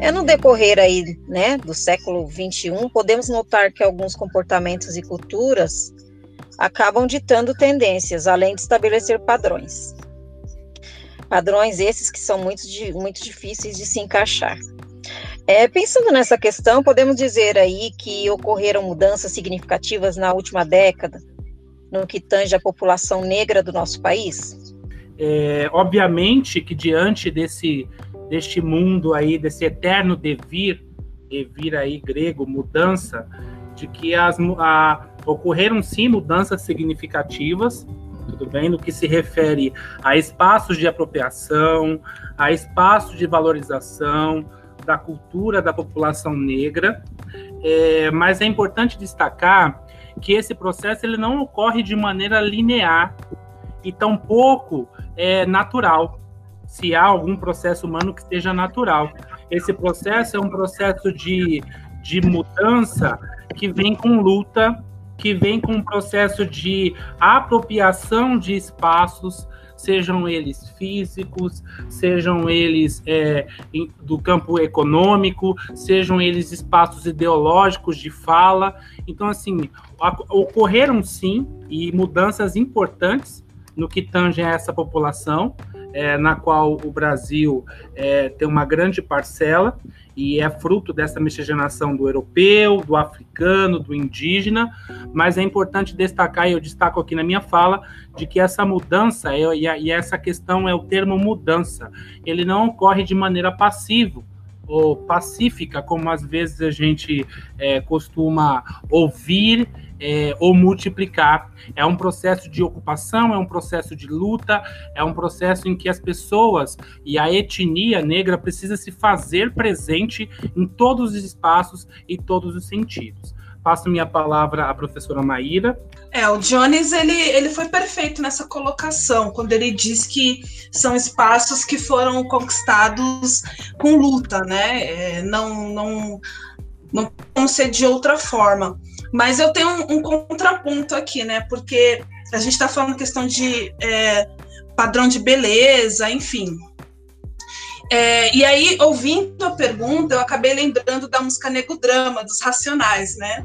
É no decorrer aí, né, do século 21, podemos notar que alguns comportamentos e culturas acabam ditando tendências, além de estabelecer padrões. Padrões esses que são muito, muito difíceis de se encaixar. É, pensando nessa questão, podemos dizer aí que ocorreram mudanças significativas na última década, no que tange a população negra do nosso país? É, obviamente que diante desse, deste mundo aí, desse eterno devir, devir aí grego, mudança, de que as, a, ocorreram sim mudanças significativas, tudo bem, no que se refere a espaços de apropriação, a espaços de valorização, da cultura da população negra, é, mas é importante destacar que esse processo ele não ocorre de maneira linear e tampouco é natural, se há algum processo humano que seja natural. Esse processo é um processo de, de mudança que vem com luta, que vem com um processo de apropriação de espaços, sejam eles físicos, sejam eles é, do campo econômico, sejam eles espaços ideológicos de fala. Então, assim, ocorreram sim e mudanças importantes no que tange a essa população, é, na qual o Brasil é, tem uma grande parcela e é fruto dessa miscigenação do europeu, do africano, do indígena, mas é importante destacar, e eu destaco aqui na minha fala, de que essa mudança, e essa questão é o termo mudança, ele não ocorre de maneira passiva, ou pacífica, como às vezes a gente é, costuma ouvir é, ou multiplicar. É um processo de ocupação, é um processo de luta, é um processo em que as pessoas e a etnia negra precisa se fazer presente em todos os espaços e todos os sentidos. Passo minha palavra à professora Maíra. É, o Jones ele, ele foi perfeito nessa colocação, quando ele diz que são espaços que foram conquistados com luta, né? É, não, não, não vão ser de outra forma. Mas eu tenho um, um contraponto aqui, né? Porque a gente está falando questão de é, padrão de beleza, enfim. É, e aí, ouvindo a pergunta, eu acabei lembrando da música Nego Drama, dos Racionais, né?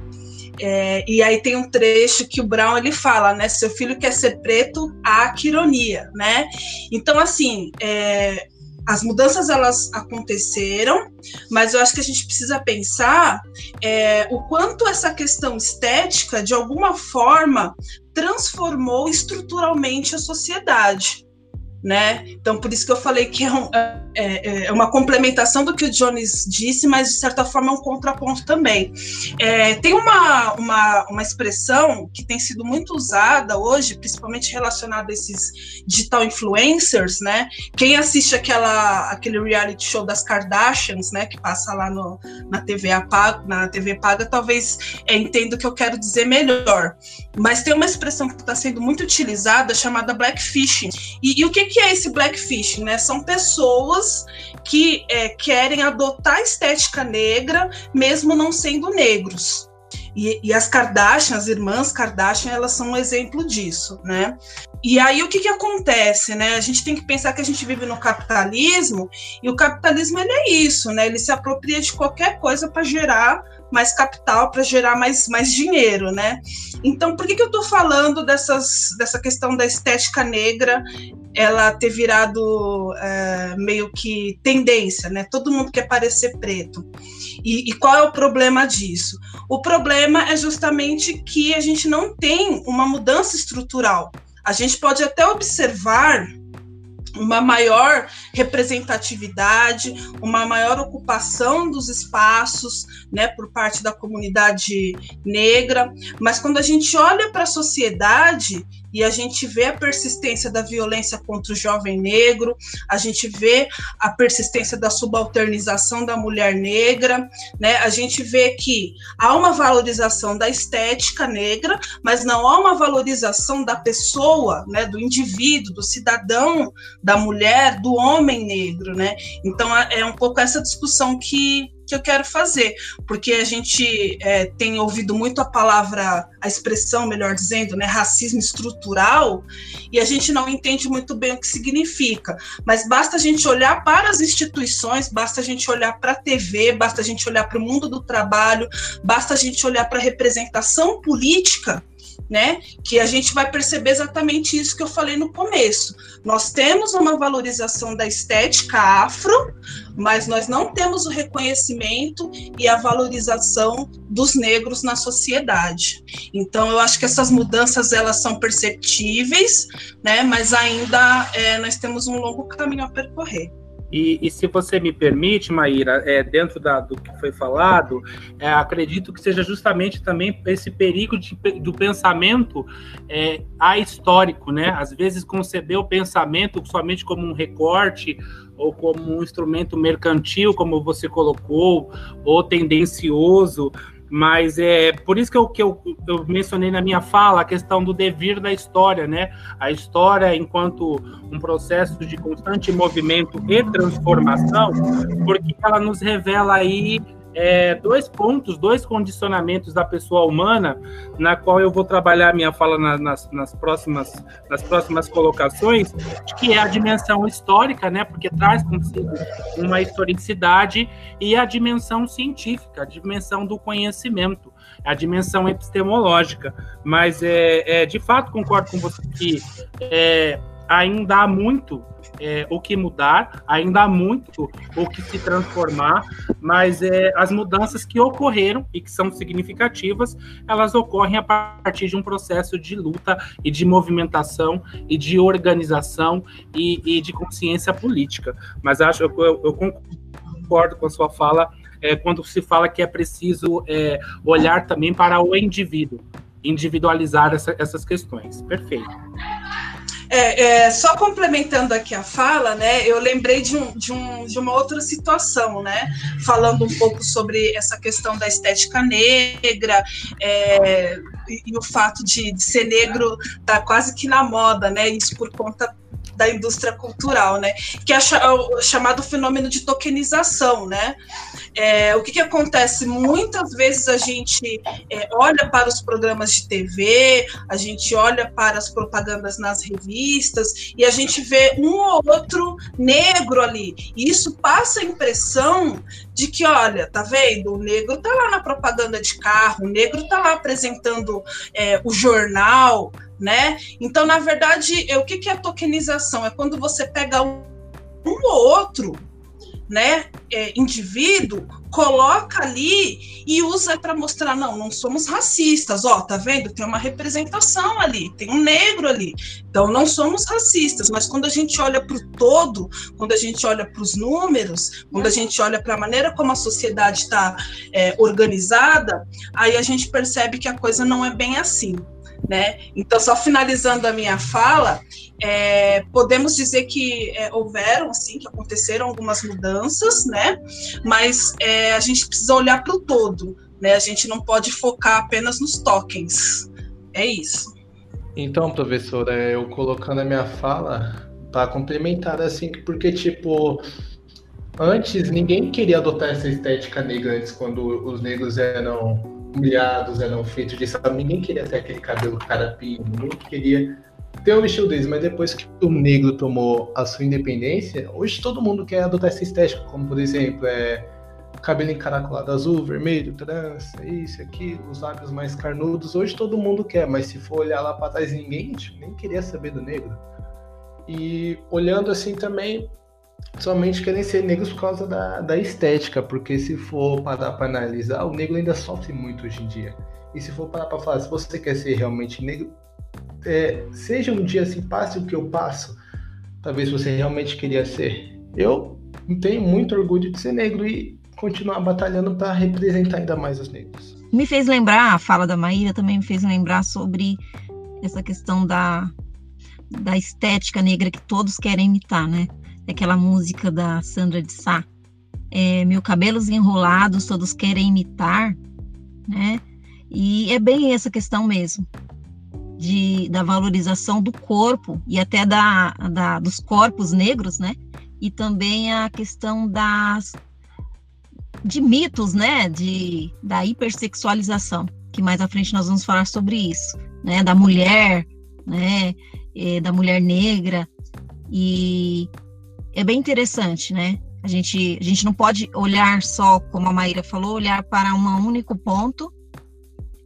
É, e aí tem um trecho que o Brown ele fala, né? Seu filho quer ser preto, há que ironia, né? Então, assim, é, as mudanças elas aconteceram, mas eu acho que a gente precisa pensar é, o quanto essa questão estética, de alguma forma, transformou estruturalmente a sociedade né? Então, por isso que eu falei que é, um, é, é, é, uma complementação do que o Jones disse, mas de certa forma é um contraponto também. É, tem uma, uma, uma expressão que tem sido muito usada hoje, principalmente relacionada a esses digital influencers, né? Quem assiste aquela, aquele reality show das Kardashians, né? Que passa lá no, na, TV paga, na TV paga, talvez é, entenda o que eu quero dizer melhor. Mas tem uma expressão que está sendo muito utilizada chamada blackfishing. E, e o que, que é esse blackfishing? Né? São pessoas que é, querem adotar a estética negra, mesmo não sendo negros. E, e, as Kardashian, as irmãs Kardashian, elas são um exemplo disso, né? E aí o que, que acontece, né? A gente tem que pensar que a gente vive no capitalismo e o capitalismo ele é isso, né? Ele se apropria de qualquer coisa para gerar mais capital, para gerar mais, mais dinheiro, né? Então, por que, que eu estou falando dessas, dessa questão da estética negra ela ter virado é, meio que tendência, né? Todo mundo quer parecer preto. E, e, qual é o problema disso? O problema é justamente que a gente não tem uma mudança estrutural. A gente pode até observar uma maior representatividade, uma maior ocupação dos espaços, né, por parte da comunidade negra, mas quando a gente olha para a sociedade e a gente vê a persistência da violência contra o jovem negro, a gente vê a persistência da subalternização da mulher negra, né? A gente vê que há uma valorização da estética negra, mas não há uma valorização da pessoa, né, do indivíduo, do cidadão, da mulher, do homem negro, né? Então é um pouco essa discussão que que eu quero fazer, porque a gente é, tem ouvido muito a palavra, a expressão, melhor dizendo, né, racismo estrutural, e a gente não entende muito bem o que significa. Mas basta a gente olhar para as instituições, basta a gente olhar para a TV, basta a gente olhar para o mundo do trabalho, basta a gente olhar para a representação política né? Que a gente vai perceber exatamente isso que eu falei no começo. Nós temos uma valorização da estética afro, mas nós não temos o reconhecimento e a valorização dos negros na sociedade. Então, eu acho que essas mudanças elas são perceptíveis, né? Mas ainda é, nós temos um longo caminho a percorrer. E, e, se você me permite, Maíra, é, dentro da, do que foi falado, é, acredito que seja justamente também esse perigo de, do pensamento é, ahistórico, né? Às vezes conceber o pensamento somente como um recorte ou como um instrumento mercantil, como você colocou, ou tendencioso, mas é por isso que, eu, que eu, eu, mencionei na minha fala a questão do devir da história, né? A história enquanto um processo de constante movimento e transformação, porque ela nos revela aí é, dois pontos, dois condicionamentos da pessoa humana, na qual eu vou trabalhar minha fala na, nas, nas, próximas, nas próximas colocações, que é a dimensão histórica, né, porque traz consigo uma historicidade, e a dimensão científica, a dimensão do conhecimento, a dimensão epistemológica. Mas, é, é de fato, concordo com você que é, ainda há muito é, o que mudar, ainda há muito o que se transformar, mas é, as mudanças que ocorreram e que são significativas, elas ocorrem a partir de um processo de luta e de movimentação e de organização e, e de consciência política. Mas acho eu, eu concordo com a sua fala é, quando se fala que é preciso é, olhar também para o indivíduo, individualizar essa, essas questões. Perfeito. É, é, só complementando aqui a fala, né, eu lembrei de, um, de, um, de uma outra situação, né, falando um pouco sobre essa questão da estética negra é, e, e, o fato de, de ser negro tá quase que na moda, né, isso por conta da indústria cultural, né? Que é o chamado fenômeno de tokenização, né? É, o que, que acontece? Muitas vezes a gente é, olha para os programas de TV, a gente olha para as propagandas nas revistas e a gente vê um ou outro negro ali. E isso passa a impressão de que, olha, tá vendo? O negro tá lá na propaganda de carro, o negro tá lá apresentando é, o jornal, né? Então, na verdade, o que, que é tokenização? É quando você pega um, um ou outro né, é, indivíduo, coloca ali e usa para mostrar, não, não somos racistas, ó, tá vendo? Tem uma representação ali, tem um negro ali. Então, não somos racistas, mas quando a gente olha para o todo, quando a gente olha para os números, quando a gente olha para a maneira como a sociedade está é, organizada, aí a gente percebe que a coisa não é bem assim. Né? Então, só finalizando a minha fala, é, podemos dizer que é, houveram, assim, que aconteceram algumas mudanças, né? Mas é, a gente precisa olhar para o todo, né? A gente não pode focar apenas nos tokens. É isso. Então, professora, eu colocando a minha fala para complementar, assim, porque, tipo, antes ninguém queria adotar essa estética negra antes, quando os negros eram humilhados, eram feitos de sabe, ninguém queria ter aquele cabelo carapinho, ninguém queria ter o estilo deles, mas depois que o negro tomou a sua independência, hoje todo mundo quer adotar essa estética, como por exemplo, é cabelo encaracolado azul, vermelho, trança, isso, aquilo, os lábios mais carnudos, hoje todo mundo quer, mas se for olhar lá para trás, ninguém tipo, nem queria saber do negro. E olhando assim também, somente querem ser negros por causa da, da estética, porque se for parar para analisar, o negro ainda sofre muito hoje em dia. E se for parar para falar, se você quer ser realmente negro, é, seja um dia assim, passe o que eu passo, talvez você realmente queria ser. Eu tenho muito orgulho de ser negro e continuar batalhando para representar ainda mais os negros. Me fez lembrar, a fala da Maíra também me fez lembrar sobre essa questão da, da estética negra que todos querem imitar, né? Aquela música da Sandra de Sá. É, Mil cabelos enrolados, todos querem imitar, né? E é bem essa questão mesmo de, da valorização do corpo e até da, da, dos corpos negros, né? E também a questão das, de mitos, né, de, da hipersexualização, que mais à frente nós vamos falar sobre isso, né, da mulher, né, da mulher negra, e é bem interessante, né, a gente, a gente não pode olhar só, como a Maíra falou, olhar para um único ponto,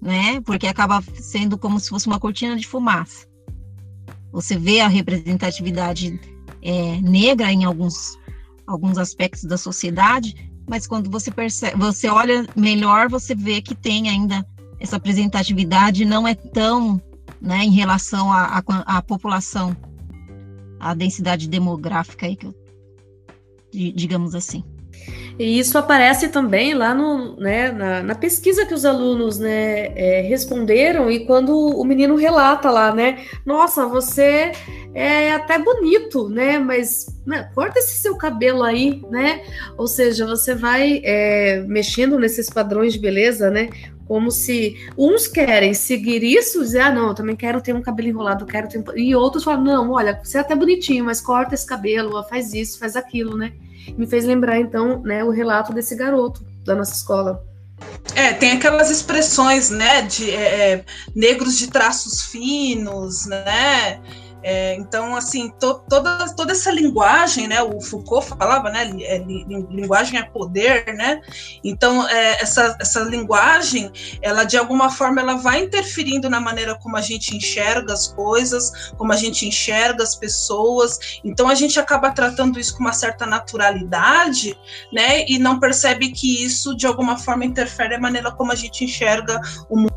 né? Porque acaba sendo como se fosse uma cortina de fumaça. Você vê a representatividade é, negra em alguns, alguns aspectos da sociedade, mas quando você percebe, você olha melhor, você vê que tem ainda essa representatividade não é tão, né, em relação à população, a densidade demográfica aí que eu digamos assim. E isso aparece também lá no, né, na, na, pesquisa que os alunos né, é, responderam e quando o menino relata lá, né? Nossa, você é até bonito, né? Mas né, corta esse seu cabelo aí, né? Ou seja, você vai é, mexendo nesses padrões de beleza, né? Como se uns querem seguir isso, dizer, ah, não, eu também quero ter um cabelo enrolado, quero ter... E outros falam, não, olha, você é até bonitinho, mas corta esse cabelo, faz isso, faz aquilo, né? me fez lembrar, então, né, o relato desse garoto da nossa escola. É, tem aquelas expressões, né, de é, é negros de traços finos, né, é, então, assim, to, toda, toda essa linguagem, né, o Foucault falava, né, é, linguagem é poder, né, então é, essa, essa linguagem, ela de alguma forma, ela vai interferindo na maneira como a gente enxerga as coisas, como a gente enxerga as pessoas, então a gente acaba tratando isso com uma certa naturalidade, né, e não percebe que isso de alguma forma interfere na maneira como a gente enxerga o mundo